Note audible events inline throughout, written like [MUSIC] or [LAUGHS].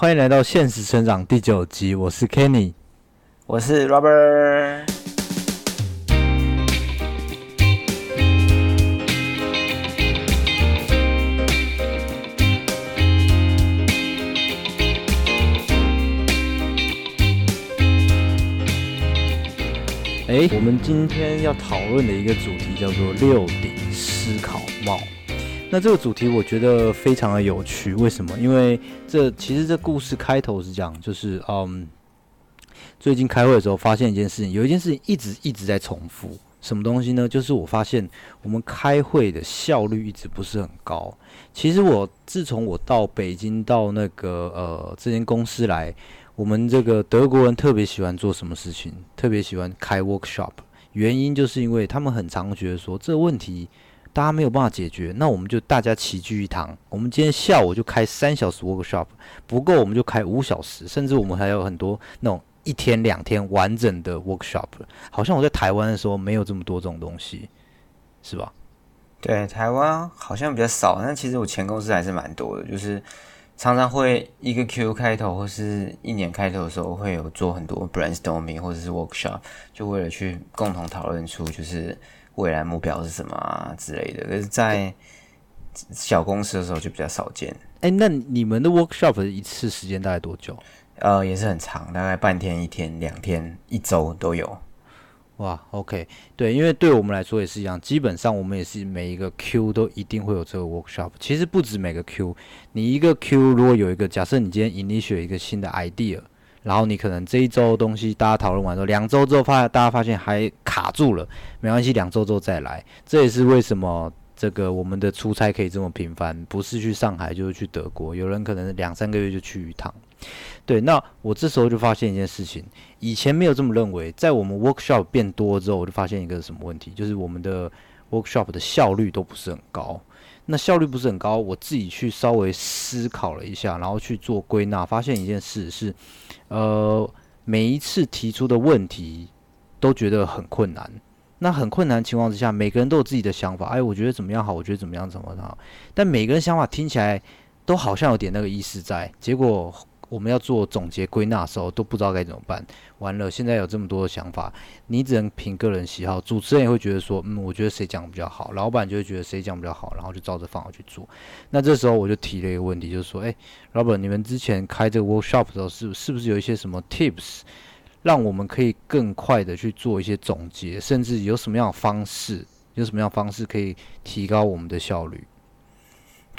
欢迎来到现实成长第九集，我是 Kenny，我是 Robert。哎，我们今天要讨论的一个主题叫做六顶思考帽。那这个主题我觉得非常的有趣，为什么？因为这其实这故事开头是讲，就是嗯，最近开会的时候发现一件事情，有一件事情一直一直在重复，什么东西呢？就是我发现我们开会的效率一直不是很高。其实我自从我到北京到那个呃这间公司来。我们这个德国人特别喜欢做什么事情？特别喜欢开 workshop，原因就是因为他们很常觉得说这个问题大家没有办法解决，那我们就大家齐聚一堂。我们今天下午就开三小时 workshop，不够我们就开五小时，甚至我们还有很多那种一天两天完整的 workshop。好像我在台湾的时候没有这么多这种东西，是吧？对，台湾好像比较少，但其实我前公司还是蛮多的，就是。常常会一个 Q 开头或是一年开头的时候，会有做很多 brainstorming 或者是 workshop，就为了去共同讨论出就是未来目标是什么啊之类的。可是，在小公司的时候就比较少见。哎，那你们的 workshop 一次时间大概多久？呃，也是很长，大概半天、一天、两天、一周都有。哇，OK，对，因为对我们来说也是一样，基本上我们也是每一个 Q 都一定会有这个 workshop。其实不止每个 Q，你一个 Q 如果有一个，假设你今天 initiate 一个新的 idea，然后你可能这一周东西大家讨论完之后，两周之后发大家发现还卡住了，没关系，两周之后再来。这也是为什么这个我们的出差可以这么频繁，不是去上海就是去德国，有人可能两三个月就去一趟。对，那我这时候就发现一件事情，以前没有这么认为，在我们 workshop 变多之后，我就发现一个什么问题，就是我们的 workshop 的效率都不是很高。那效率不是很高，我自己去稍微思考了一下，然后去做归纳，发现一件事是，呃，每一次提出的问题都觉得很困难。那很困难情况之下，每个人都有自己的想法，哎，我觉得怎么样好，我觉得怎么样怎么好，但每个人想法听起来都好像有点那个意思在，结果。我们要做总结归纳的时候都不知道该怎么办。完了，现在有这么多的想法，你只能凭个人喜好。主持人也会觉得说，嗯，我觉得谁讲比较好。老板就会觉得谁讲比较好，然后就照着方法去做。那这时候我就提了一个问题，就是说，哎，老板，你们之前开这个 workshop 的时候，是是不是有一些什么 tips，让我们可以更快的去做一些总结，甚至有什么样的方式，有什么样的方式可以提高我们的效率？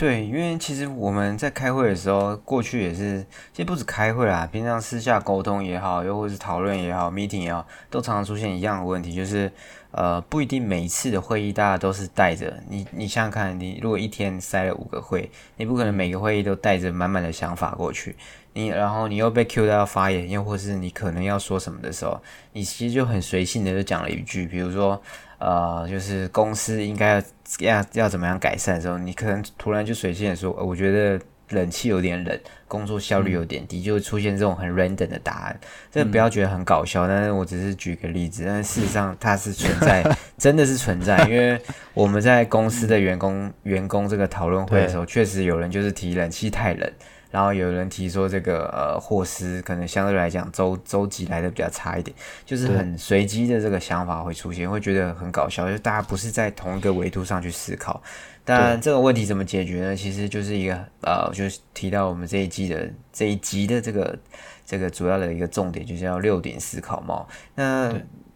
对，因为其实我们在开会的时候，过去也是，其实不止开会啦，平常私下沟通也好，又或是讨论也好，meeting 也好，都常常出现一样的问题，就是，呃，不一定每一次的会议大家都是带着你，你想想看，你如果一天塞了五个会，你不可能每个会议都带着满满的想法过去，你然后你又被 Q 到要发言，又或是你可能要说什么的时候，你其实就很随性的就讲了一句，比如说。呃，就是公司应该要要要怎么样改善的时候，你可能突然就随性的说，我觉得冷气有点冷，工作效率有点低，就会出现这种很 random 的答案。这不要觉得很搞笑，但是我只是举个例子，但事实上它是存在，[LAUGHS] 真的是存在。因为我们在公司的员工员工这个讨论会的时候，确实有人就是提冷气太冷。然后有人提说，这个呃霍斯可能相对来讲周周几来的比较差一点，就是很随机的这个想法会出现，会觉得很搞笑，就大家不是在同一个维度上去思考。当然这个问题怎么解决呢？其实就是一个呃，就是提到我们这一季的这一集的这个这个主要的一个重点，就是要六点思考嘛。那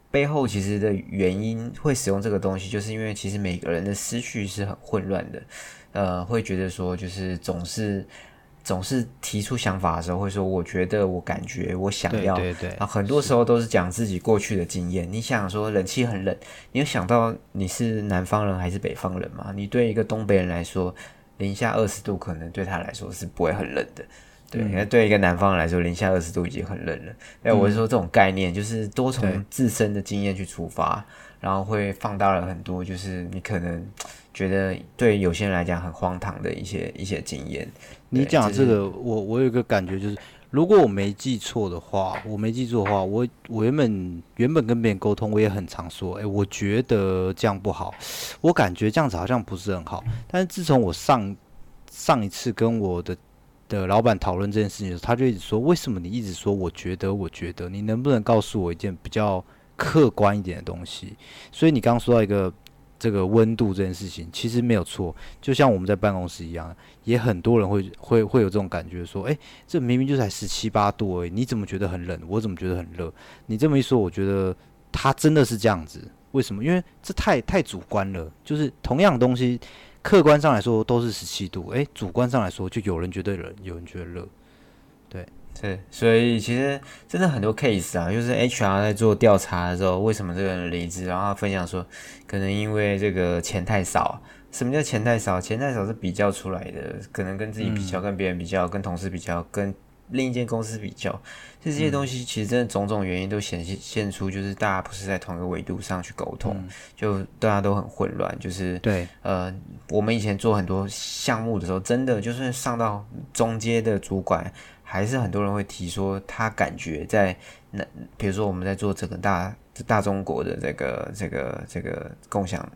背后其实的原因会使用这个东西，就是因为其实每个人的思绪是很混乱的，呃，会觉得说就是总是。总是提出想法的时候会说，我觉得，我感觉，我想要。对对啊，很多时候都是讲自己过去的经验。你想说冷气很冷，你有想到你是南方人还是北方人吗？你对一个东北人来说，零下二十度可能对他来说是不会很冷的。对，那对一个南方人来说，零下二十度已经很冷了。哎，我是说这种概念，就是多从自身的经验去出发，然后会放大了很多，就是你可能觉得对有些人来讲很荒唐的一些一些经验。你讲这个，我我有一个感觉，就是如果我没记错的话，我没记错的话，我我原本原本跟别人沟通，我也很常说，哎，我觉得这样不好，我感觉这样子好像不是很好。但是自从我上上一次跟我的的老板讨论这件事情的时候，他就一直说：“为什么你一直说我觉得，我觉得，你能不能告诉我一件比较客观一点的东西？”所以你刚刚说到一个这个温度这件事情，其实没有错。就像我们在办公室一样，也很多人会会会有这种感觉，说：“诶，这明明就才十七八度而已，你怎么觉得很冷？我怎么觉得很热？”你这么一说，我觉得他真的是这样子。为什么？因为这太太主观了。就是同样东西。客观上来说都是十七度，诶，主观上来说就有人觉得冷，有人觉得热，对，所以其实真的很多 case 啊，就是 HR 在做调查的时候，为什么这个人离职，然后分享说，可能因为这个钱太少。什么叫钱太少？钱太少是比较出来的，可能跟自己比较，跟别人比较，跟同事比较，跟。另一间公司比较，这些东西其实真的种种原因都显现现出，就是大家不是在同一个维度上去沟通，就大家都很混乱。就是对，呃，我们以前做很多项目的时候，真的就是上到中阶的主管，还是很多人会提说，他感觉在那，比如说我们在做整个大大中国的这个这个这个共享。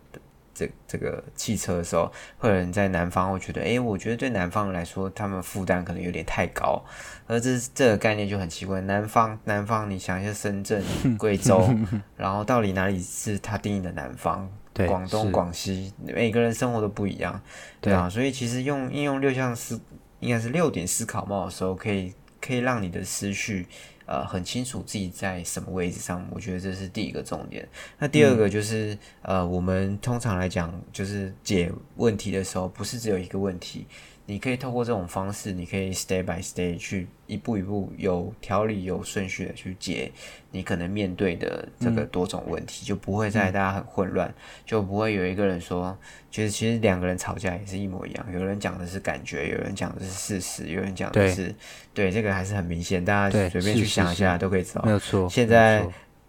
这这个汽车的时候，会有人在南方会觉得，哎，我觉得对南方人来说，他们负担可能有点太高，而这这个概念就很奇怪。南方，南方，你想一下，深圳、贵州，[LAUGHS] 然后到底哪里是他定义的南方？广东、广西，每个人生活都不一样，对啊。所以其实用应用六项思，应该是六点思考帽的时候，可以可以让你的思绪。呃，很清楚自己在什么位置上，我觉得这是第一个重点。那第二个就是，呃，我们通常来讲，就是解问题的时候，不是只有一个问题。你可以透过这种方式，你可以 step by step 去一步一步有条理、有顺序的去解你可能面对的这个多种问题，就不会在大家很混乱，就不会有一个人说，其实其实两个人吵架也是一模一样，有人讲的是感觉，有人讲的是事实，有人讲的是对这个还是很明显，大家随便去想一下都可以知道。没有错。现在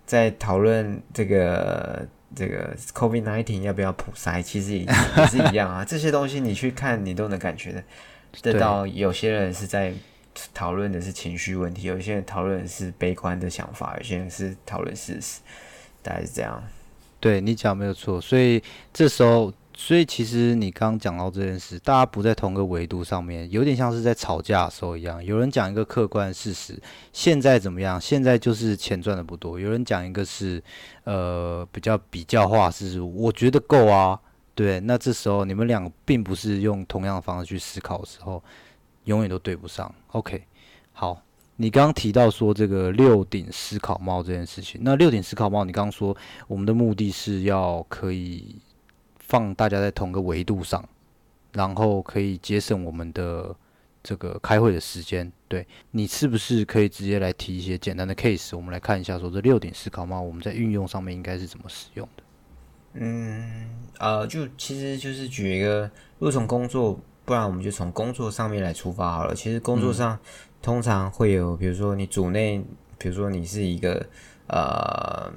在讨论这个。这个 COVID nineteen 要不要普筛，其实也也是一样啊。[LAUGHS] 这些东西你去看，你都能感觉的得到。有些人是在讨论的是情绪问题，有些人讨论的是悲观的想法，有些人是讨论事实，大概是这样。对你讲没有错，所以这时候。所以其实你刚刚讲到这件事，大家不在同个维度上面，有点像是在吵架的时候一样。有人讲一个客观事实，现在怎么样？现在就是钱赚的不多。有人讲一个是，呃，比较比较化，是我觉得够啊，对。那这时候你们两个并不是用同样的方式去思考的时候，永远都对不上。OK，好，你刚刚提到说这个六顶思考帽这件事情，那六顶思考帽，你刚刚说我们的目的是要可以。放大家在同个维度上，然后可以节省我们的这个开会的时间。对你是不是可以直接来提一些简单的 case？我们来看一下，说这六点思考帽我们在运用上面应该是怎么使用的？嗯，呃，就其实就是举一个，如果从工作，不然我们就从工作上面来出发好了。其实工作上通常会有，比如说你组内，比如说你是一个呃。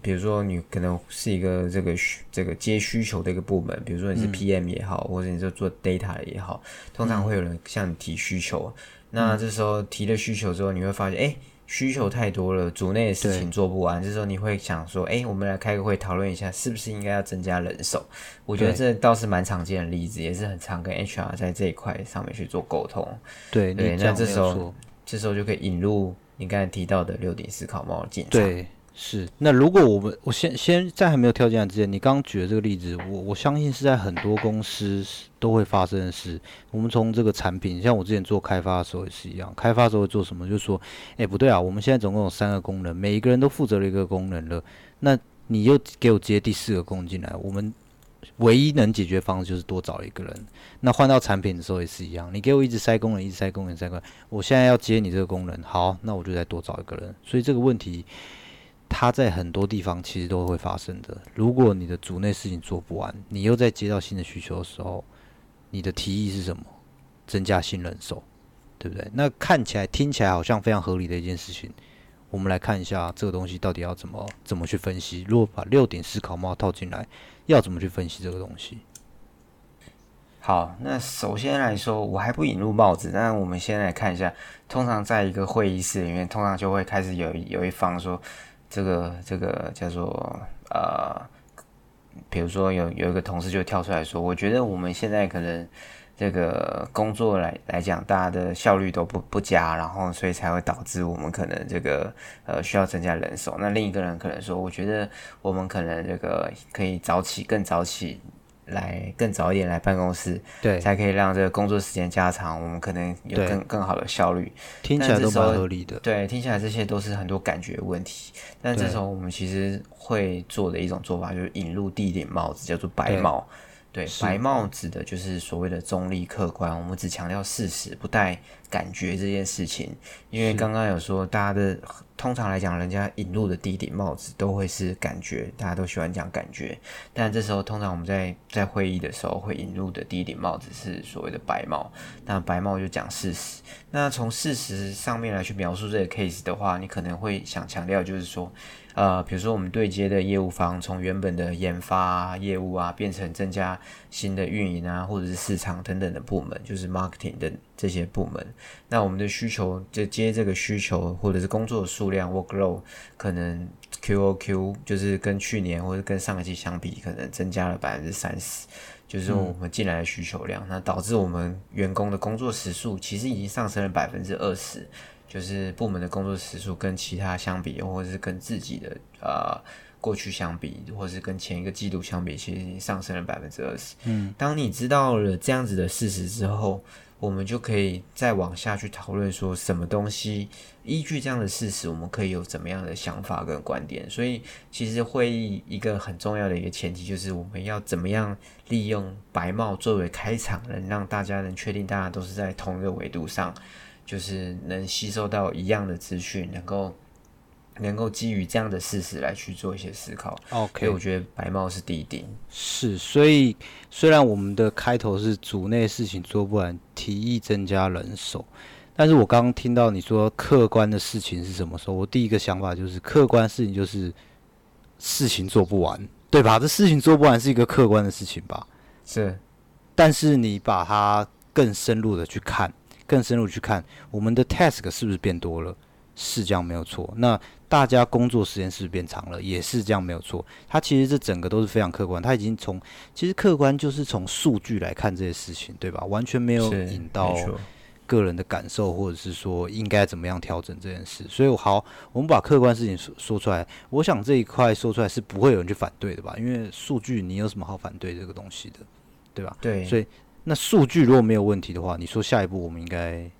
比如说，你可能是一个这个需这个接需求的一个部门，比如说你是 PM 也好，或者你是做 data 的也好，通常会有人向你提需求。那这时候提了需求之后，你会发现，哎，需求太多了，组内的事情做不完。这时候你会想说，哎，我们来开个会讨论一下，是不是应该要增加人手？我觉得这倒是蛮常见的例子，也是很常跟 HR 在这一块上面去做沟通。对对，那这时候这时候就可以引入你刚才提到的六点思考帽进场。对。是，那如果我们我先先在还没有跳进来之前，你刚刚举的这个例子，我我相信是在很多公司都会发生的事。我们从这个产品，像我之前做开发的时候也是一样，开发的时候做什么？就是说，哎，不对啊，我们现在总共有三个功能，每一个人都负责了一个功能了，那你又给我接第四个功能进来，我们唯一能解决方式就是多找一个人。那换到产品的时候也是一样，你给我一直塞功能，一直塞功能，塞功能，我现在要接你这个功能，好，那我就再多找一个人。所以这个问题。它在很多地方其实都会发生的。如果你的组内事情做不完，你又在接到新的需求的时候，你的提议是什么？增加新人手，对不对？那看起来、听起来好像非常合理的一件事情。我们来看一下这个东西到底要怎么怎么去分析。如果把六点思考帽套进来，要怎么去分析这个东西？好，那首先来说，我还不引入帽子，但我们先来看一下。通常在一个会议室里面，通常就会开始有有一方说。这个这个叫做呃，比如说有有一个同事就跳出来说，我觉得我们现在可能这个工作来来讲，大家的效率都不不佳，然后所以才会导致我们可能这个呃需要增加人手。那另一个人可能说，我觉得我们可能这个可以早起，更早起。来更早一点来办公室，对，才可以让这个工作时间加长，我们可能有更更好的效率。听起来都蛮合理的。对，听起来这些都是很多感觉问题。但这时候我们其实会做的一种做法，就是引入第一顶帽子，叫做白帽。对，白帽指的就是所谓的中立客观，我们只强调事实，不带感觉这件事情。因为刚刚有说，大家的通常来讲，人家引入的第一顶帽子都会是感觉，大家都喜欢讲感觉。但这时候，通常我们在在会议的时候会引入的第一顶帽子是所谓的白帽。那白帽就讲事实。那从事实上面来去描述这个 case 的话，你可能会想强调就是说。呃，比如说我们对接的业务方，从原本的研发业务啊，变成增加新的运营啊，或者是市场等等的部门，就是 marketing 的这些部门。那我们的需求就接这个需求，或者是工作数量 workload，可能 QoQ 就是跟去年或者跟上个季相比，可能增加了百分之三十，就是说我们进来的需求量，那导致我们员工的工作时数其实已经上升了百分之二十。就是部门的工作时数跟其他相比，或者是跟自己的呃过去相比，或者是跟前一个季度相比，其实已经上升了百分之二十。嗯，当你知道了这样子的事实之后，我们就可以再往下去讨论说什么东西依据这样的事实，我们可以有怎么样的想法跟观点。所以，其实会议一个很重要的一个前提就是我们要怎么样利用白帽作为开场，能让大家能确定大家都是在同一个维度上。就是能吸收到一样的资讯，能够能够基于这样的事实来去做一些思考。OK，所以我觉得白帽是第一顶。是，所以虽然我们的开头是组内事情做不完，提议增加人手，但是我刚刚听到你说客观的事情是什么时候？我第一个想法就是客观事情就是事情做不完，对吧？这事情做不完是一个客观的事情吧？是，但是你把它更深入的去看。更深入去看，我们的 task 是不是变多了？是这样没有错。那大家工作时间是不是变长了？也是这样没有错。它其实这整个都是非常客观，它已经从其实客观就是从数据来看这些事情，对吧？完全没有引到个人的感受，或者是说应该怎么样调整这件事。所以好，我们把客观事情说说出来。我想这一块说出来是不会有人去反对的吧？因为数据你有什么好反对这个东西的，对吧？对，所以。那数据如果没有问题的话，你说下一步我们应该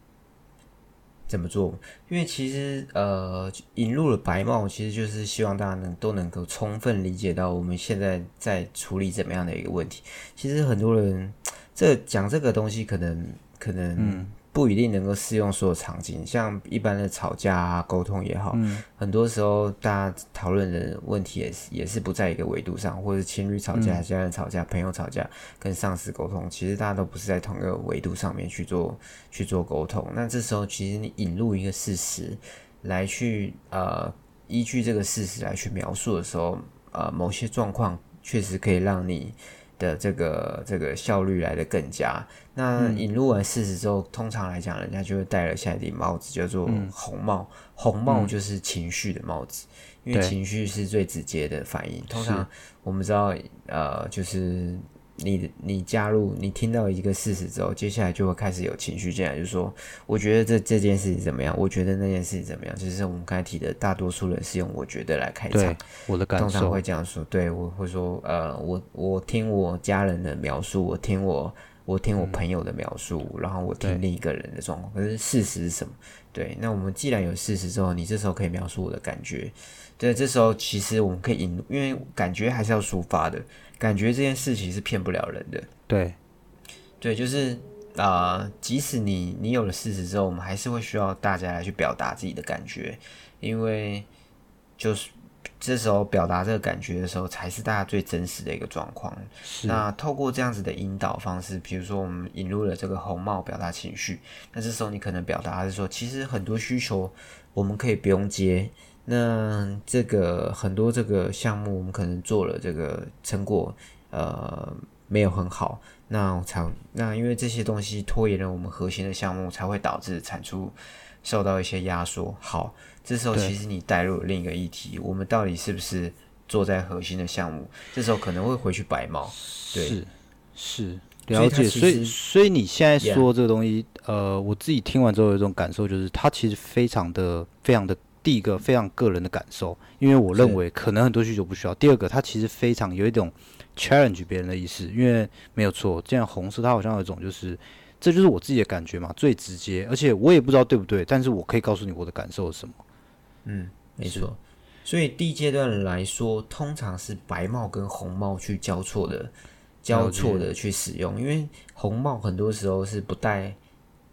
怎么做？因为其实呃，引入了白帽，其实就是希望大家能都能够充分理解到我们现在在处理怎么样的一个问题。其实很多人这讲这个东西，可能可能。不一定能够适用所有场景，像一般的吵架啊、沟通也好，很多时候大家讨论的问题也是也是不在一个维度上，或者情侣吵架、家人吵架、朋友吵架、跟上司沟通，其实大家都不是在同一个维度上面去做去做沟通。那这时候其实你引入一个事实来去呃依据这个事实来去描述的时候，呃某些状况确实可以让你。的这个这个效率来的更佳。那引入完事实之后，通常来讲，人家就会戴了下一顶帽子，叫做红帽。红帽就是情绪的帽子，因为情绪是最直接的反应。通常我们知道，呃，就是。你你加入，你听到一个事实之后，接下来就会开始有情绪进来，就是说，我觉得这这件事情怎么样？我觉得那件事情怎么样？就是我们刚才提的，大多数人是用“我觉得”来开场。我的感受。通常会这样说，对我会说，呃，我我听我家人的描述，我听我我听我朋友的描述，然后我听另一个人的状况。可是事实是什么？对，那我们既然有事实之后，你这时候可以描述我的感觉。对，这时候其实我们可以引，因为感觉还是要抒发的。感觉这件事情是骗不了人的。对，对，就是啊，即使你你有了事实之后，我们还是会需要大家来去表达自己的感觉，因为就是这时候表达这个感觉的时候，才是大家最真实的一个状况。那透过这样子的引导方式，比如说我们引入了这个红帽表达情绪，那这时候你可能表达是说，其实很多需求我们可以不用接。那这个很多这个项目，我们可能做了这个成果，呃，没有很好，那才那因为这些东西拖延了我们核心的项目，才会导致产出受到一些压缩。好，这时候其实你带入另一个议题，我们到底是不是做在核心的项目？这时候可能会回去白猫，对，是是。了解，所以所以你现在说这个东西，呃，我自己听完之后有一种感受，就是它其实非常的、非常的，第一个非常个人的感受，因为我认为可能很多需求不需要。第二个，它其实非常有一种 challenge 别人的意思，因为没有错，这样红色它好像有一种就是，这就是我自己的感觉嘛，最直接，而且我也不知道对不对，但是我可以告诉你我的感受是什么。嗯，没错。所以第一阶段来说，通常是白帽跟红帽去交错的、交错的去使用，因为红帽很多时候是不带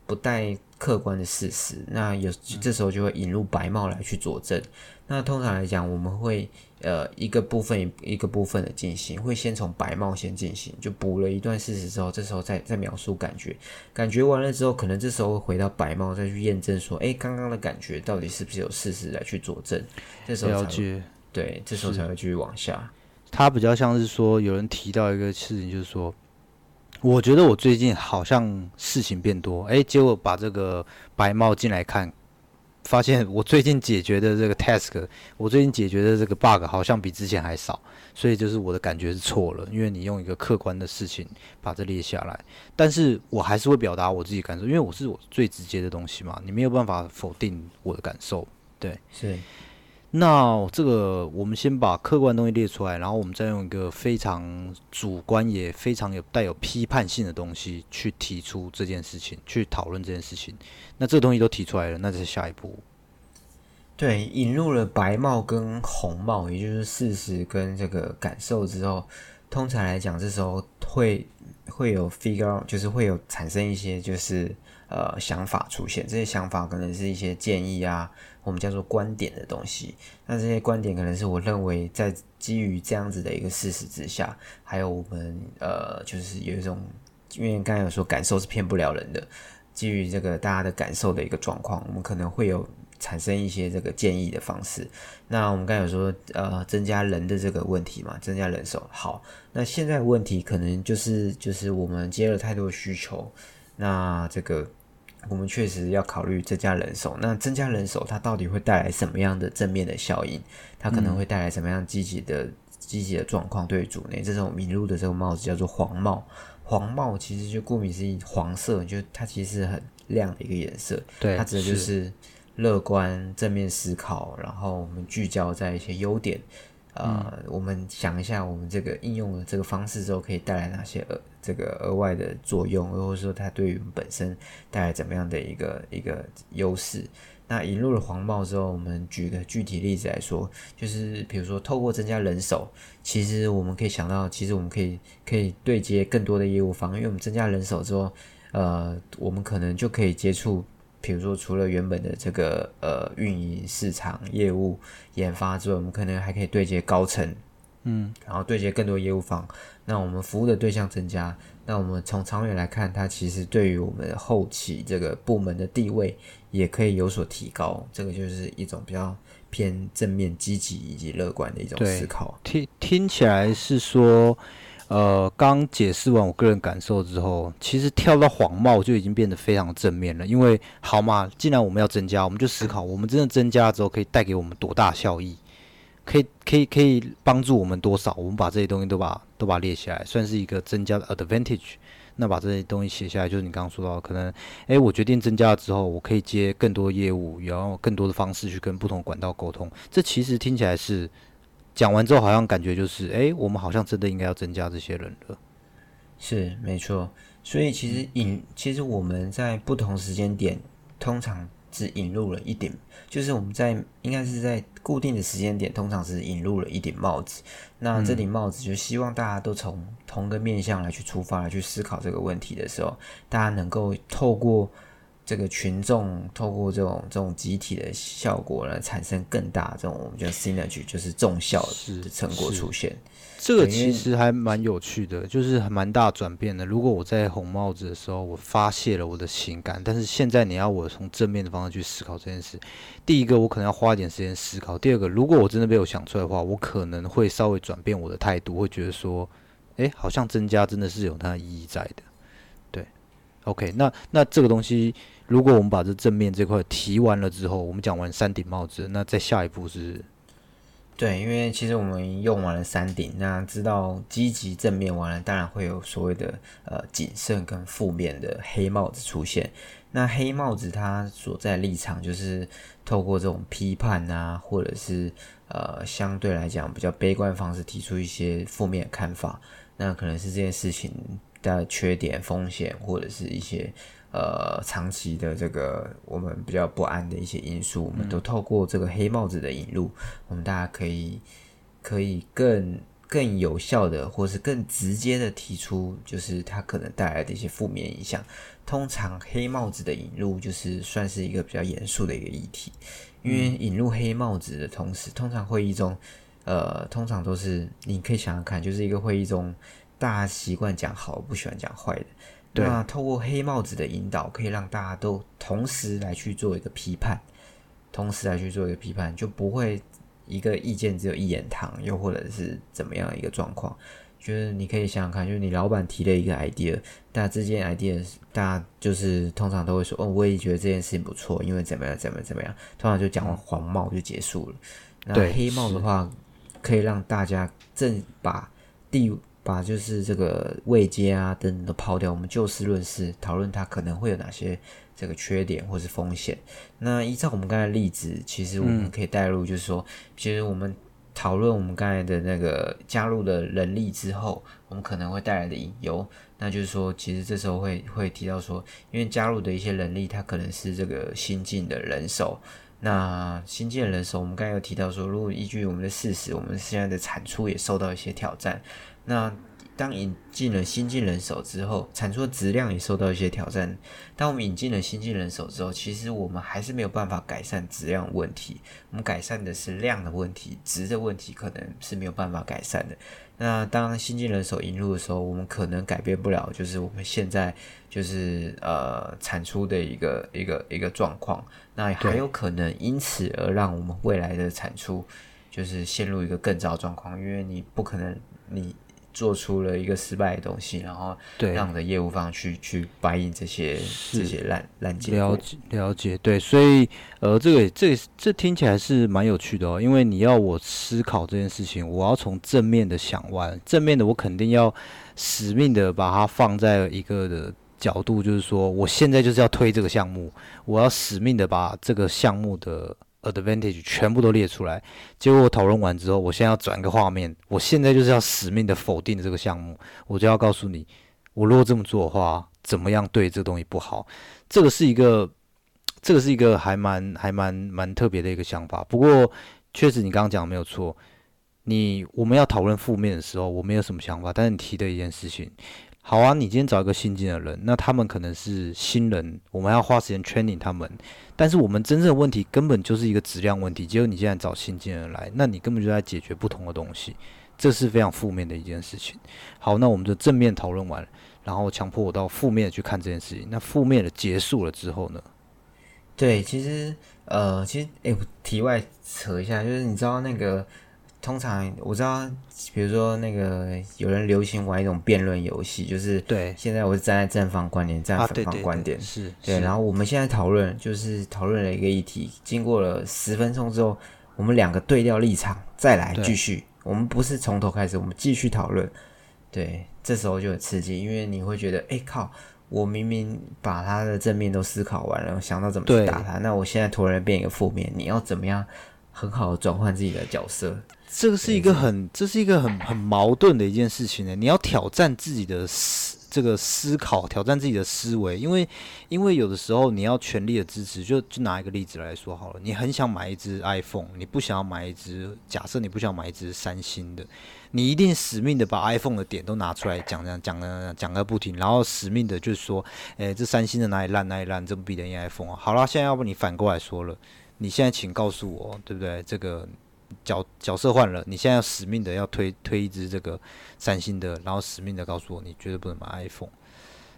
不带客观的事实，那有这时候就会引入白帽来去佐证。那通常来讲，我们会呃一个部分一个部分的进行，会先从白帽先进行，就补了一段事实之后，这时候再再描述感觉，感觉完了之后，可能这时候会回到白帽再去验证说，哎，刚刚的感觉到底是不是有事实来去佐证，这时候才会了解。对，这时候才会继续往下。它比较像是说，有人提到一个事情，就是说，我觉得我最近好像事情变多，诶，结果把这个白帽进来看，发现我最近解决的这个 task，我最近解决的这个 bug 好像比之前还少，所以就是我的感觉是错了，因为你用一个客观的事情把这列下来，但是我还是会表达我自己感受，因为我是我最直接的东西嘛，你没有办法否定我的感受，对。是，那这个我们先把客观东西列出来，然后我们再用一个非常主观也非常有带有批判性的东西去提出这件事情，去讨论这件事情。那这个东西都提出来了，那这是下一步。对，引入了白帽跟红帽，也就是事实跟这个感受之后，通常来讲，这时候会会有 figure 就是会有产生一些就是呃想法出现，这些想法可能是一些建议啊，我们叫做观点的东西。那这些观点可能是我认为在基于这样子的一个事实之下，还有我们呃就是有一种，因为刚才有说感受是骗不了人的，基于这个大家的感受的一个状况，我们可能会有产生一些这个建议的方式。那我们刚才有说，呃，增加人的这个问题嘛，增加人手。好，那现在问题可能就是就是我们接了太多需求，那这个我们确实要考虑增加人手。那增加人手，它到底会带来什么样的正面的效应？它可能会带来什么样积极的积极的状况对组内？这种迷路的这个帽子叫做黄帽。黄帽其实就顾名思义，黄色，就它其实是很亮的一个颜色。对，它指的就是乐观、正面思考，然后我们聚焦在一些优点。呃，我们想一下，我们这个应用的这个方式之后，可以带来哪些额这个额外的作用，或者说它对于我们本身带来怎么样的一个一个优势？那引入了黄帽之后，我们举个具体例子来说，就是比如说透过增加人手，其实我们可以想到，其实我们可以可以对接更多的业务方，因为我们增加人手之后，呃，我们可能就可以接触，比如说除了原本的这个呃运营、市场、业务、研发之外，我们可能还可以对接高层，嗯，然后对接更多业务方，那我们服务的对象增加，那我们从长远来看，它其实对于我们后期这个部门的地位也可以有所提高，这个就是一种比较偏正面、积极以及乐观的一种思考。听听起来是说，呃，刚解释完我个人感受之后，其实跳到黄帽就已经变得非常正面了。因为好嘛，既然我们要增加，我们就思考，我们真的增加之后可以带给我们多大效益，可以可以可以帮助我们多少？我们把这些东西都把都把它列下来，算是一个增加的 advantage。那把这些东西写下来，就是你刚刚说到，可能，诶，我决定增加了之后，我可以接更多业务，然后更多的方式去跟不同管道沟通。这其实听起来是讲完之后，好像感觉就是，诶，我们好像真的应该要增加这些人了。是没错，所以其实引，其实我们在不同时间点，通常只引入了一顶，就是我们在应该是在固定的时间点，通常是引入了一顶帽子。那这顶帽子就希望大家都从同个面向来去出发，来去思考这个问题的时候，大家能够透过这个群众，透过这种这种集体的效果来产生更大这种我们叫 synergy，就是重效的成果出现。这个其实还蛮有趣的，就是还蛮大转变的。如果我在红帽子的时候，我发泄了我的情感，但是现在你要我从正面的方向去思考这件事，第一个我可能要花一点时间思考，第二个如果我真的被我想出来的话，我可能会稍微转变我的态度，会觉得说，诶，好像增加真的是有它的意义在的。对，OK，那那这个东西，如果我们把这正面这块提完了之后，我们讲完三顶帽子，那再下一步是对，因为其实我们用完了三顶，那知道积极正面完了，当然会有所谓的呃谨慎跟负面的黑帽子出现。那黑帽子他所在立场就是透过这种批判啊，或者是呃相对来讲比较悲观方式提出一些负面看法。那可能是这件事情的缺点、风险，或者是一些。呃，长期的这个我们比较不安的一些因素，我们都透过这个黑帽子的引入，我们大家可以可以更更有效的，或是更直接的提出，就是它可能带来的一些负面影响。通常黑帽子的引入就是算是一个比较严肃的一个议题，因为引入黑帽子的同时，通常会议中，呃，通常都是你可以想想看，就是一个会议中大家习惯讲好，不喜欢讲坏的。那透过黑帽子的引导，可以让大家都同时来去做一个批判，同时来去做一个批判，就不会一个意见只有一言堂，又或者是怎么样一个状况。就是你可以想想看，就是你老板提了一个 idea，但这件 idea 大家就是通常都会说，哦，我也觉得这件事情不错，因为怎么样，怎么怎么样，通常就讲完黄帽就结束了。那黑帽的话，可以让大家正把第。把就是这个位阶啊等等都抛掉，我们就事论事讨论它可能会有哪些这个缺点或是风险。那依照我们刚才例子，其实我们可以带入，就是说，其实我们讨论我们刚才的那个加入的人力之后，我们可能会带来的隐忧，那就是说，其实这时候会会提到说，因为加入的一些人力，它可能是这个新进的人手。那新进的人手，我们刚才有提到说，如果依据我们的事实，我们现在的产出也受到一些挑战。那当引进了新进人手之后，产出的质量也受到一些挑战。当我们引进了新进人手之后，其实我们还是没有办法改善质量问题。我们改善的是量的问题，质的问题可能是没有办法改善的。那当新进人手引入的时候，我们可能改变不了，就是我们现在就是呃产出的一个一个一个状况。那还有可能因此而让我们未来的产出就是陷入一个更糟状况，因为你不可能你。做出了一个失败的东西，然后让的业务方去去白印这些这些烂烂结了解了解，对，所以呃，这个这这听起来是蛮有趣的哦，因为你要我思考这件事情，我要从正面的想完，正面的我肯定要使命的把它放在一个的角度，就是说我现在就是要推这个项目，我要使命的把这个项目的。Advantage 全部都列出来，结果我讨论完之后，我现在要转个画面，我现在就是要死命的否定这个项目，我就要告诉你，我如果这么做的话，怎么样对这个东西不好？这个是一个，这个是一个还蛮还蛮蛮特别的一个想法。不过确实你刚刚讲的没有错，你我们要讨论负面的时候，我没有什么想法，但是你提的一件事情。好啊，你今天找一个新进的人，那他们可能是新人，我们要花时间 training 他们。但是我们真正的问题根本就是一个质量问题。结果你现在找新进人来，那你根本就在解决不同的东西，这是非常负面的一件事情。好，那我们就正面讨论完，然后强迫我到负面去看这件事情。那负面的结束了之后呢？对，其实呃，其实哎，题外扯一下，就是你知道那个。通常我知道，比如说那个有人流行玩一种辩论游戏，就是对。现在我是站在正方观点，站在反方观点，是对。然后我们现在讨论，就是讨论了一个议题，经过了十分钟之后，我们两个对调立场，再来继续。我们不是从头开始，我们继续讨论。对，这时候就很刺激，因为你会觉得，哎靠，我明明把他的正面都思考完了，想到怎么去打他，那我现在突然变一个负面，你要怎么样很好的转换自己的角色？这个是一个很，这是一个很很矛盾的一件事情呢。你要挑战自己的思这个思考，挑战自己的思维，因为因为有的时候你要全力的支持。就就拿一个例子来说好了，你很想买一只 iPhone，你不想要买一只，假设你不想买一只三星的，你一定死命的把 iPhone 的点都拿出来讲讲讲讲讲个不停，然后死命的就是说，诶，这三星的哪里烂哪里烂，这不比人家 iPhone 啊？好了，现在要不你反过来说了，你现在请告诉我，对不对？这个。角角色换了，你现在要死命的要推推一支这个三星的，然后死命的告诉我你绝对不能买 iPhone。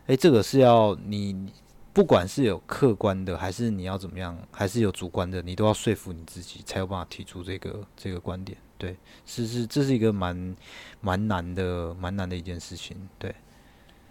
诶，这个是要你不管是有客观的，还是你要怎么样，还是有主观的，你都要说服你自己，才有办法提出这个这个观点。对，是是，这是一个蛮蛮难的蛮难的一件事情。对，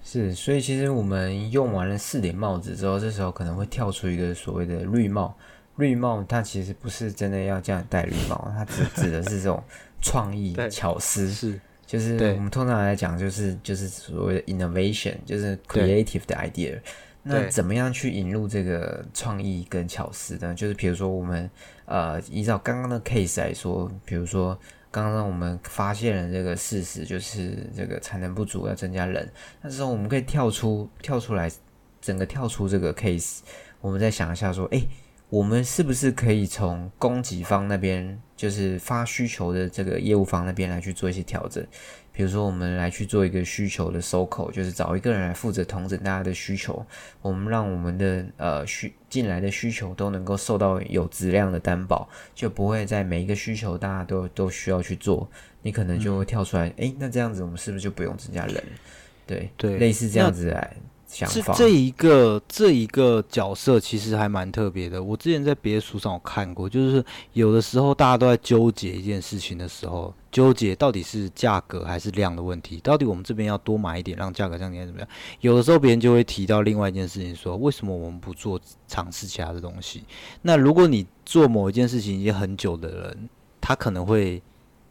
是，所以其实我们用完了四顶帽子之后，这时候可能会跳出一个所谓的绿帽。绿帽它其实不是真的要叫你戴绿帽，它指 [LAUGHS] 指的是这种创意巧思，是就是我们通常来讲就是就是所谓的 innovation，就是 creative 的 idea。那怎么样去引入这个创意跟巧思呢？就是比如说我们呃依照刚刚的 case 来说，比如说刚刚我们发现了这个事实，就是这个产能不足要增加人，那时候我们可以跳出跳出来，整个跳出这个 case，我们再想一下说，哎。我们是不是可以从供给方那边，就是发需求的这个业务方那边来去做一些调整？比如说，我们来去做一个需求的收口，就是找一个人来负责统整大家的需求。我们让我们的呃需进来的需求都能够受到有质量的担保，就不会在每一个需求大家都都需要去做，你可能就会跳出来，哎，那这样子我们是不是就不用增加人？对对，类似这样子来。是这一个这一个角色其实还蛮特别的。我之前在别的书上有看过，就是有的时候大家都在纠结一件事情的时候，纠结到底是价格还是量的问题，到底我们这边要多买一点，让价格降低怎么样？有的时候别人就会提到另外一件事情，说为什么我们不做尝试其他的东西？那如果你做某一件事情已经很久的人，他可能会。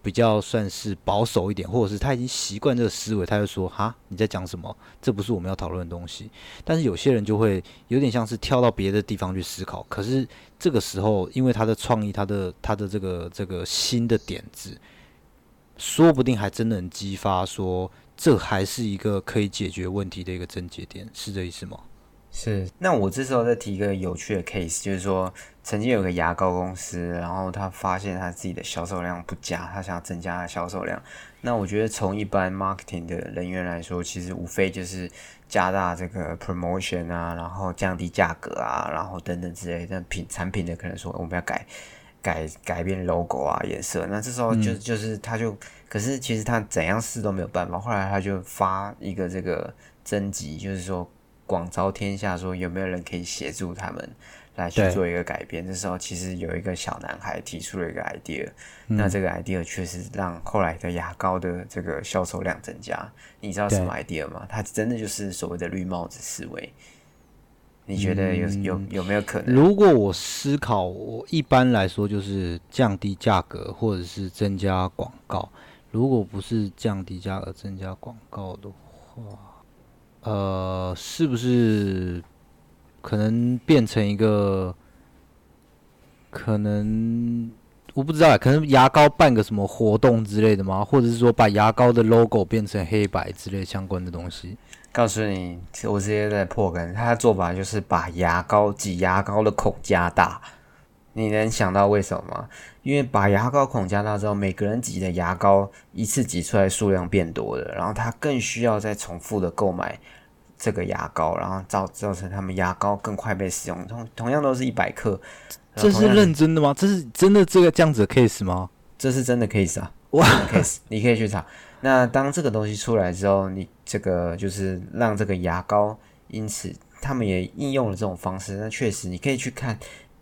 比较算是保守一点，或者是他已经习惯这个思维，他就说：“哈，你在讲什么？这不是我们要讨论的东西。”但是有些人就会有点像是跳到别的地方去思考。可是这个时候，因为他的创意，他的他的这个这个新的点子，说不定还真能激发，说这还是一个可以解决问题的一个症结点，是这意思吗？是。那我这时候再提一个有趣的 case，就是说。曾经有个牙膏公司，然后他发现他自己的销售量不佳，他想要增加销售量。那我觉得从一般 marketing 的人员来说，其实无非就是加大这个 promotion 啊，然后降低价格啊，然后等等之类。的品产品的可能说我们要改改改变 logo 啊颜色，那这时候就就是他就，可是其实他怎样试都没有办法。后来他就发一个这个征集，就是说广招天下，说有没有人可以协助他们。来去做一个改变，这时候其实有一个小男孩提出了一个 idea，那这个 idea 确实让后来的牙膏的这个销售量增加。你知道什么 idea 吗？它真的就是所谓的绿帽子思维。你觉得有有有没有可能？如果我思考，我一般来说就是降低价格或者是增加广告。如果不是降低价格增加广告的话，呃，是不是？可能变成一个，可能我不知道，可能牙膏办个什么活动之类的吗？或者是说把牙膏的 logo 变成黑白之类相关的东西？告诉你，我直接在破梗，他的做法就是把牙膏挤牙膏的孔加大。你能想到为什么吗？因为把牙膏孔加大之后，每个人挤的牙膏一次挤出来数量变多了，然后他更需要再重复的购买。这个牙膏，然后造造成他们牙膏更快被使用。同同样都是一百克，这是认真的吗？这是真的这个这样子的 case 吗？这是真的 case 啊，哇，case [LAUGHS] 你可以去查。那当这个东西出来之后，你这个就是让这个牙膏，因此他们也应用了这种方式。那确实你可以去看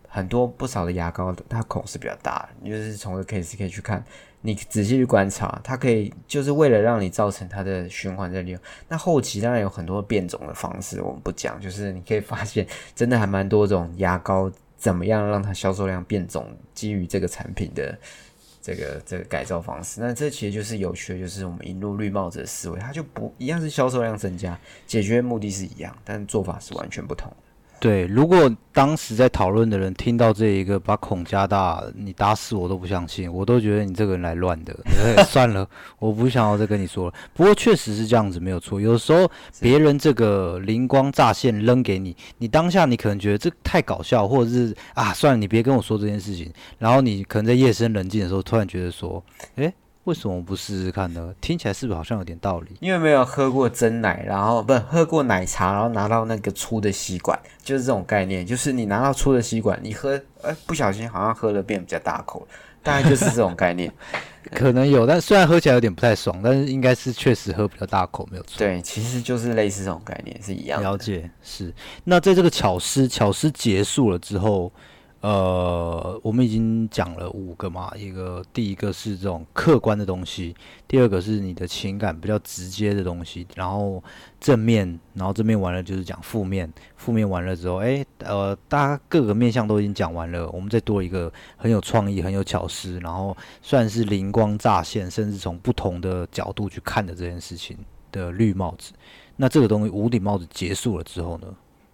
很多不少的牙膏，它孔是比较大的，你就是从这 case 可以去看。你仔细去观察，它可以就是为了让你造成它的循环在利用。那后期当然有很多变种的方式，我们不讲。就是你可以发现，真的还蛮多种牙膏怎么样让它销售量变种，基于这个产品的这个这个改造方式。那这其实就是有趣的，就是我们引入绿帽子的思维，它就不一样是销售量增加，解决目的是一样，但做法是完全不同。对，如果当时在讨论的人听到这一个把孔加大，你打死我都不相信，我都觉得你这个人来乱的。[LAUGHS] 算了，我不想要再跟你说了。不过确实是这样子，没有错。有时候别人这个灵光乍现扔给你，你当下你可能觉得这太搞笑，或者是啊，算了，你别跟我说这件事情。然后你可能在夜深人静的时候，突然觉得说，诶。为什么不试试看呢？听起来是不是好像有点道理？因为没有喝过真奶，然后不喝过奶茶，然后拿到那个粗的吸管，就是这种概念。就是你拿到粗的吸管，你喝，哎，不小心好像喝了变比较大口，大概就是这种概念。[LAUGHS] 可能有，但虽然喝起来有点不太爽，但是应该是确实喝比较大口，没有错。对，其实就是类似这种概念是一样的。了解，是。那在这个巧思巧思结束了之后。呃，我们已经讲了五个嘛，一个第一个是这种客观的东西，第二个是你的情感比较直接的东西，然后正面，然后正面完了就是讲负面，负面完了之后，哎，呃，大家各个面向都已经讲完了，我们再多一个很有创意、很有巧思，然后算是灵光乍现，甚至从不同的角度去看的这件事情的绿帽子。那这个东西无顶帽子结束了之后呢？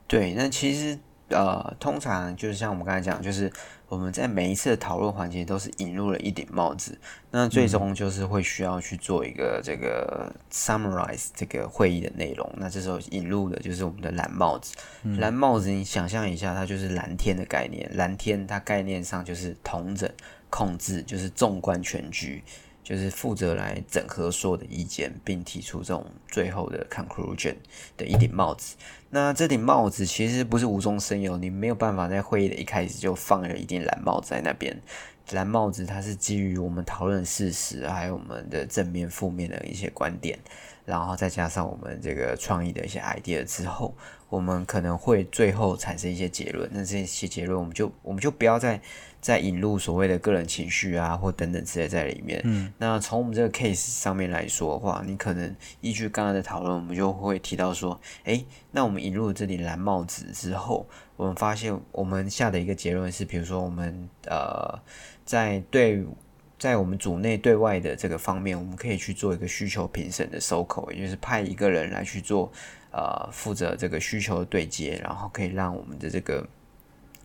对，那其实。呃，通常就是像我们刚才讲，就是我们在每一次的讨论环节都是引入了一顶帽子，那最终就是会需要去做一个这个 summarize 这个会议的内容。那这时候引入的就是我们的蓝帽子，蓝帽子你想象一下，它就是蓝天的概念，蓝天它概念上就是统整、控制，就是纵观全局。就是负责来整合所有的意见，并提出这种最后的 conclusion 的一顶帽子。那这顶帽子其实不是无中生有，你没有办法在会议的一开始就放了一顶蓝帽在那边。蓝帽子它是基于我们讨论事实，还有我们的正面、负面的一些观点，然后再加上我们这个创意的一些 idea 之后，我们可能会最后产生一些结论。那这些结论，我们就我们就不要再。再引入所谓的个人情绪啊，或等等之类在里面。嗯，那从我们这个 case 上面来说的话，你可能依据刚刚的讨论，我们就会提到说，诶，那我们引入这顶蓝帽子之后，我们发现我们下的一个结论是，比如说我们呃，在对在我们组内对外的这个方面，我们可以去做一个需求评审的收口，也就是派一个人来去做呃负责这个需求的对接，然后可以让我们的这个。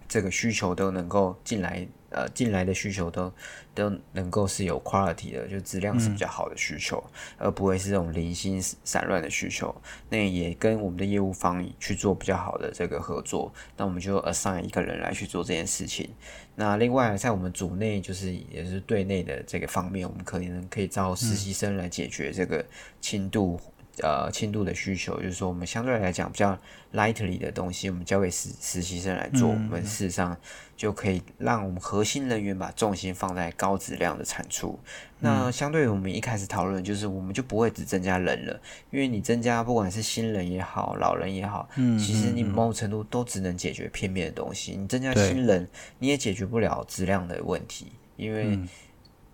这个需求都能够进来，呃，进来的需求都都能够是有 quality 的，就质量是比较好的需求，而不会是这种零星散乱的需求。那也跟我们的业务方去做比较好的这个合作，那我们就 assign 一个人来去做这件事情。那另外在我们组内，就是也是对内的这个方面，我们可能可以招实习生来解决这个轻度。呃，轻度的需求就是说，我们相对来讲比较 lightly 的东西，我们交给实实习生来做，我们事实上就可以让我们核心人员把重心放在高质量的产出。那相对于我们一开始讨论，就是我们就不会只增加人了，因为你增加不管是新人也好，老人也好，其实你某种程度都只能解决片面的东西。你增加新人，你也解决不了质量的问题，因为，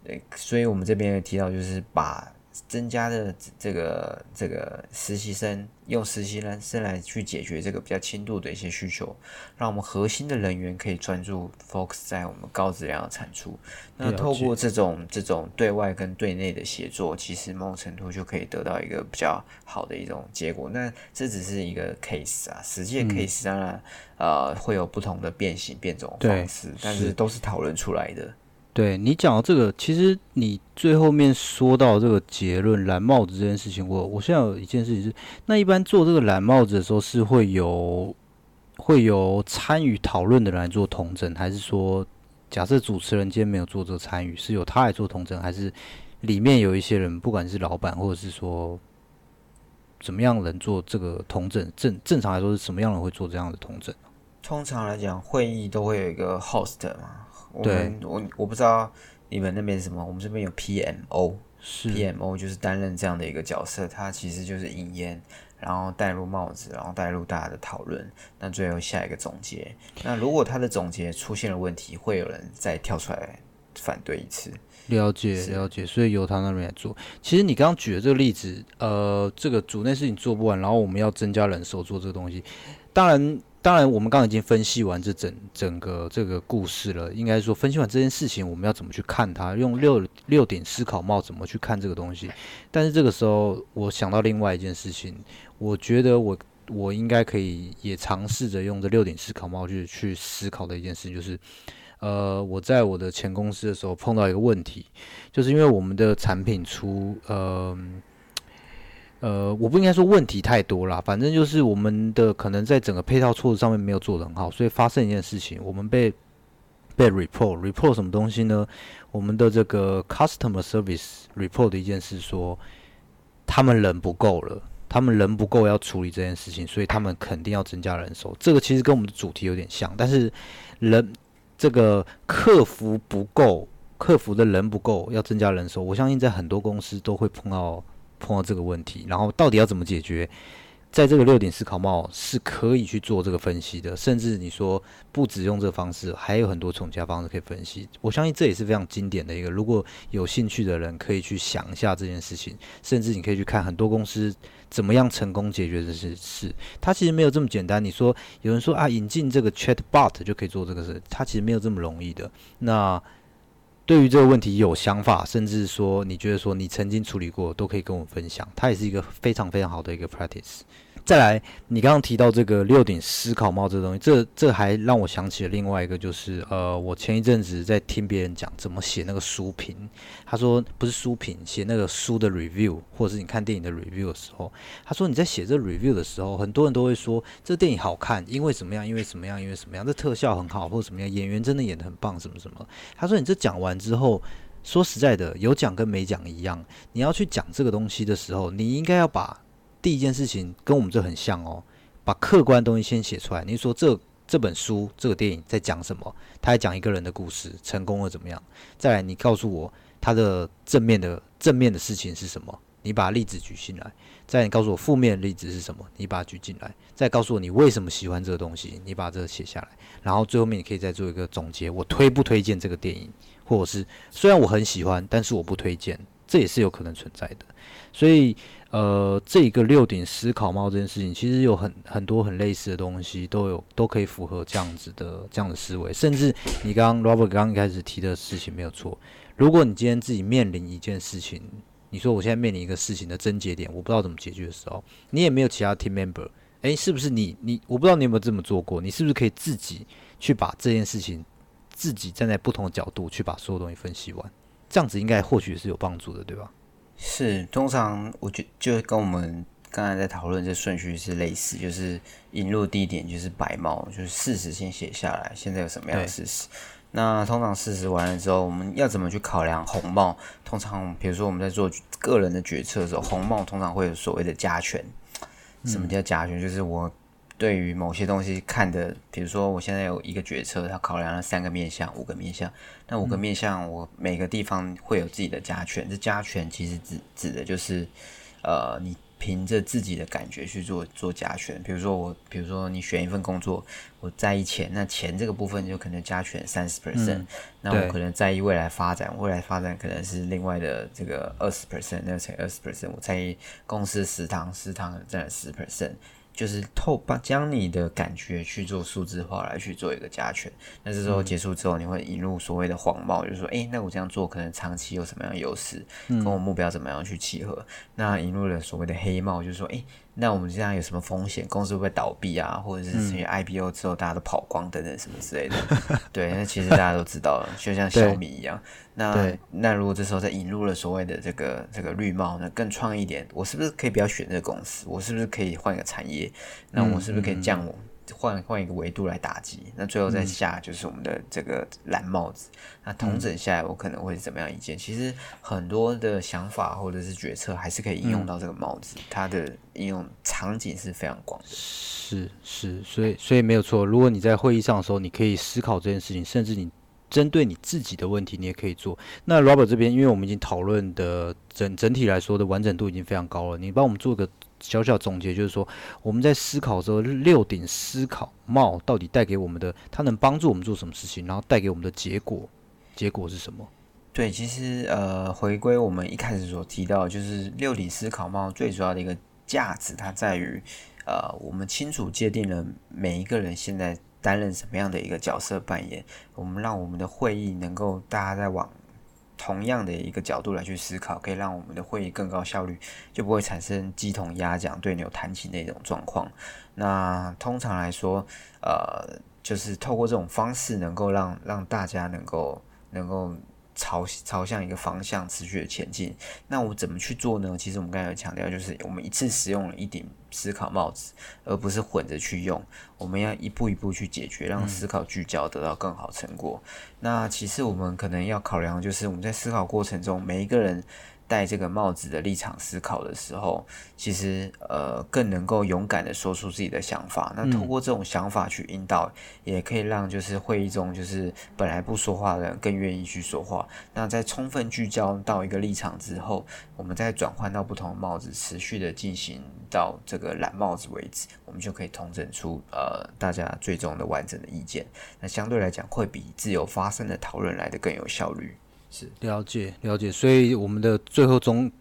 对，所以我们这边也提到，就是把。增加的这个这个实习生用实习生来去解决这个比较轻度的一些需求，让我们核心的人员可以专注 focus 在我们高质量的产出。那透过这种这种对外跟对内的协作，其实某种程度就可以得到一个比较好的一种结果。那这只是一个 case 啊，实际的 case 当然呃会有不同的变形变种方式，但是都是讨论出来的。对你讲到这个，其实你最后面说到这个结论蓝帽子这件事情，我我现在有一件事情是，那一般做这个蓝帽子的时候，是会有会有参与讨论的人来做同整，还是说，假设主持人今天没有做这个参与，是由他来做同整，还是里面有一些人，不管是老板或者是说怎么样人做这个同整？正正常来说是什么样的人会做这样的同整？通常来讲，会议都会有一个 host 嘛。我们我我不知道你们那边什么，我们这边有 PMO，PMO 就是担任这样的一个角色，他其实就是引言，然后带入帽子，然后带入大家的讨论，那最后下一个总结。那如果他的总结出现了问题，会有人再跳出来反对一次。了解了解，所以由他那边来做。其实你刚刚举的这个例子，呃，这个组内事情做不完，然后我们要增加人手做这个东西，当然。当然，我们刚刚已经分析完这整整个这个故事了。应该说，分析完这件事情，我们要怎么去看它？用六六点思考帽怎么去看这个东西？但是这个时候，我想到另外一件事情，我觉得我我应该可以也尝试着用这六点思考帽去去思考的一件事，就是，呃，我在我的前公司的时候碰到一个问题，就是因为我们的产品出，呃。呃，我不应该说问题太多啦，反正就是我们的可能在整个配套措施上面没有做得很好，所以发生一件事情，我们被被 report report 什么东西呢？我们的这个 customer service report 的一件事说，他们人不够了，他们人不够要处理这件事情，所以他们肯定要增加人手。这个其实跟我们的主题有点像，但是人这个客服不够，客服的人不够要增加人手，我相信在很多公司都会碰到。碰到这个问题，然后到底要怎么解决？在这个六点思考帽是可以去做这个分析的，甚至你说不只用这个方式，还有很多从其他方式可以分析。我相信这也是非常经典的一个，如果有兴趣的人可以去想一下这件事情，甚至你可以去看很多公司怎么样成功解决这些事。它其实没有这么简单。你说有人说啊，引进这个 Chatbot 就可以做这个事，它其实没有这么容易的。那对于这个问题有想法，甚至说你觉得说你曾经处理过，都可以跟我分享。它也是一个非常非常好的一个 practice。再来，你刚刚提到这个六顶思考帽这东西，这这还让我想起了另外一个，就是呃，我前一阵子在听别人讲怎么写那个书评。他说不是书评，写那个书的 review，或者是你看电影的 review 的时候，他说你在写这 review 的时候，很多人都会说这电影好看，因为怎么样，因为什么样，因为什么样，这特效很好，或者什么样，演员真的演得很棒，什么什么。他说你这讲完之后，说实在的，有讲跟没讲一样，你要去讲这个东西的时候，你应该要把。第一件事情跟我们这很像哦，把客观东西先写出来。你说这这本书、这个电影在讲什么？他在讲一个人的故事，成功了怎么样？再来，你告诉我他的正面的正面的事情是什么？你把例子举进来。再你告诉我负面的例子是什么？你把它举进来。再告诉我你为什么喜欢这个东西？你把这个写下来。然后最后面你可以再做一个总结。我推不推荐这个电影？或者是虽然我很喜欢，但是我不推荐，这也是有可能存在的。所以。呃，这个六顶思考帽这件事情，其实有很很多很类似的东西，都有都可以符合这样子的这样的思维。甚至你刚刚 Robert 刚刚一开始提的事情没有错。如果你今天自己面临一件事情，你说我现在面临一个事情的症结点，我不知道怎么解决的时候，你也没有其他 team member，诶，是不是你你我不知道你有没有这么做过？你是不是可以自己去把这件事情自己站在不同的角度去把所有东西分析完？这样子应该或许是有帮助的，对吧？是，通常我觉就跟我们刚才在讨论这顺序是类似，就是引入第一点就是白帽，就是事实先写下来，现在有什么样的事实。那通常事实完了之后，我们要怎么去考量红帽？通常比如说我们在做个人的决策的时候，红帽通常会有所谓的加权。什么叫加权？就是我。对于某些东西看的，比如说我现在有一个决策，它考量了三个面向、五个面向，那五个面向我每个地方会有自己的加权。这加权其实指指的就是，呃，你凭着自己的感觉去做做加权。比如说我，比如说你选一份工作，我在意钱，那钱这个部分就可能加权三十 percent。那我可能在意未来发展，未来发展可能是另外的这个二十 percent，那乘二十 percent。我在意公司食堂，食堂占了十 percent。就是透把将你的感觉去做数字化来去做一个加权，那这时候结束之后，你会引入所谓的黄帽，就是说，哎，那我这样做可能长期有什么样的优势，跟我目标怎么样去契合？那引入了所谓的黑帽，就是说，哎。那我们这样有什么风险？公司会不会倒闭啊？或者是成为 IPO 之后大家都跑光等等什么之类的？[LAUGHS] 对，那其实大家都知道了，就像小米一样。那那如果这时候再引入了所谓的这个这个绿帽，呢更创意一点，我是不是可以不要选这个公司？我是不是可以换一个产业？那我是不是可以降我？换换一个维度来打击，那最后再下就是我们的这个蓝帽子。那同整下来，我可能会怎么样一件？其实很多的想法或者是决策，还是可以应用到这个帽子，它的应用场景是非常广的。是是，所以所以没有错。如果你在会议上的时候，你可以思考这件事情，甚至你针对你自己的问题，你也可以做。那 Robert 这边，因为我们已经讨论的整整体来说的完整度已经非常高了，你帮我们做个。小小总结就是说，我们在思考的时候，六顶思考帽到底带给我们的，它能帮助我们做什么事情，然后带给我们的结果，结果是什么？对，其实呃，回归我们一开始所提到，就是六顶思考帽最主要的一个价值，它在于呃，我们清楚界定了每一个人现在担任什么样的一个角色扮演，我们让我们的会议能够大家在往。同样的一个角度来去思考，可以让我们的会议更高效率，就不会产生鸡同鸭讲、对牛弹琴的一种状况。那通常来说，呃，就是透过这种方式，能够让让大家能够能够。朝朝向一个方向持续的前进，那我怎么去做呢？其实我们刚才有强调，就是我们一次使用了一顶思考帽子，而不是混着去用。我们要一步一步去解决，让思考聚焦，得到更好成果。那其次，我们可能要考量，就是我们在思考过程中，每一个人戴这个帽子的立场思考的时候，其实呃更能够勇敢的说出自己的想法。那通过这种想法去引导，也可以让就是会议中就是本来不说话的人更愿意去说话。那在充分聚焦到一个立场之后，我们再转换到不同的帽子，持续的进行到这个蓝帽子为止，我们就可以统整出呃大家最终的完整的意见。那相对来讲，会比自由发生的讨论来的更有效率。是了解了解，所以我们的最后总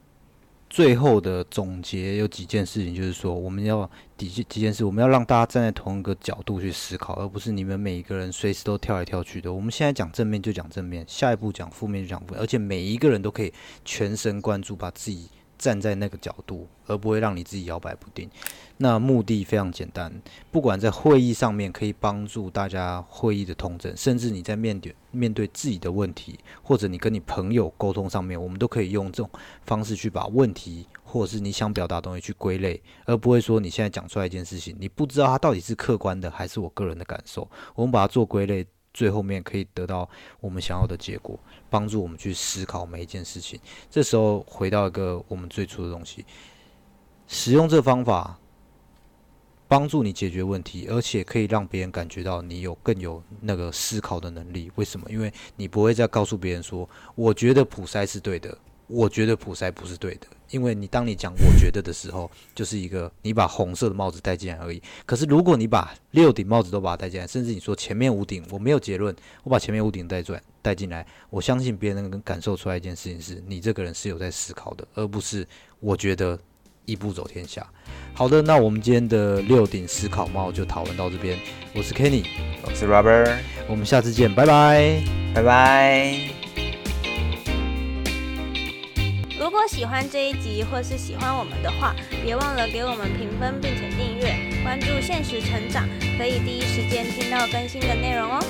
最后的总结有几件事情，就是说我们要几几件事，我们要让大家站在同一个角度去思考，而不是你们每一个人随时都跳来跳去的。我们现在讲正面就讲正面，下一步讲负面就讲负面，而且每一个人都可以全神贯注，把自己。站在那个角度，而不会让你自己摇摆不定。那目的非常简单，不管在会议上面可以帮助大家会议的通证，甚至你在面对面对自己的问题，或者你跟你朋友沟通上面，我们都可以用这种方式去把问题，或者是你想表达的东西去归类，而不会说你现在讲出来一件事情，你不知道它到底是客观的还是我个人的感受。我们把它做归类。最后面可以得到我们想要的结果，帮助我们去思考每一件事情。这时候回到一个我们最初的东西，使用这方法帮助你解决问题，而且可以让别人感觉到你有更有那个思考的能力。为什么？因为你不会再告诉别人说：“我觉得普筛是对的。”我觉得普筛不是对的，因为你当你讲我觉得的时候，就是一个你把红色的帽子戴进来而已。可是如果你把六顶帽子都把它戴进来，甚至你说前面五顶我没有结论，我把前面五顶戴转戴进来，我相信别人能感受出来一件事情是你这个人是有在思考的，而不是我觉得一步走天下。好的，那我们今天的六顶思考帽就讨论到这边。我是 Kenny，我是 Robert，我们下次见，拜拜，拜拜。如果喜欢这一集，或是喜欢我们的话，别忘了给我们评分，并且订阅、关注现实成长，可以第一时间听到更新的内容哦。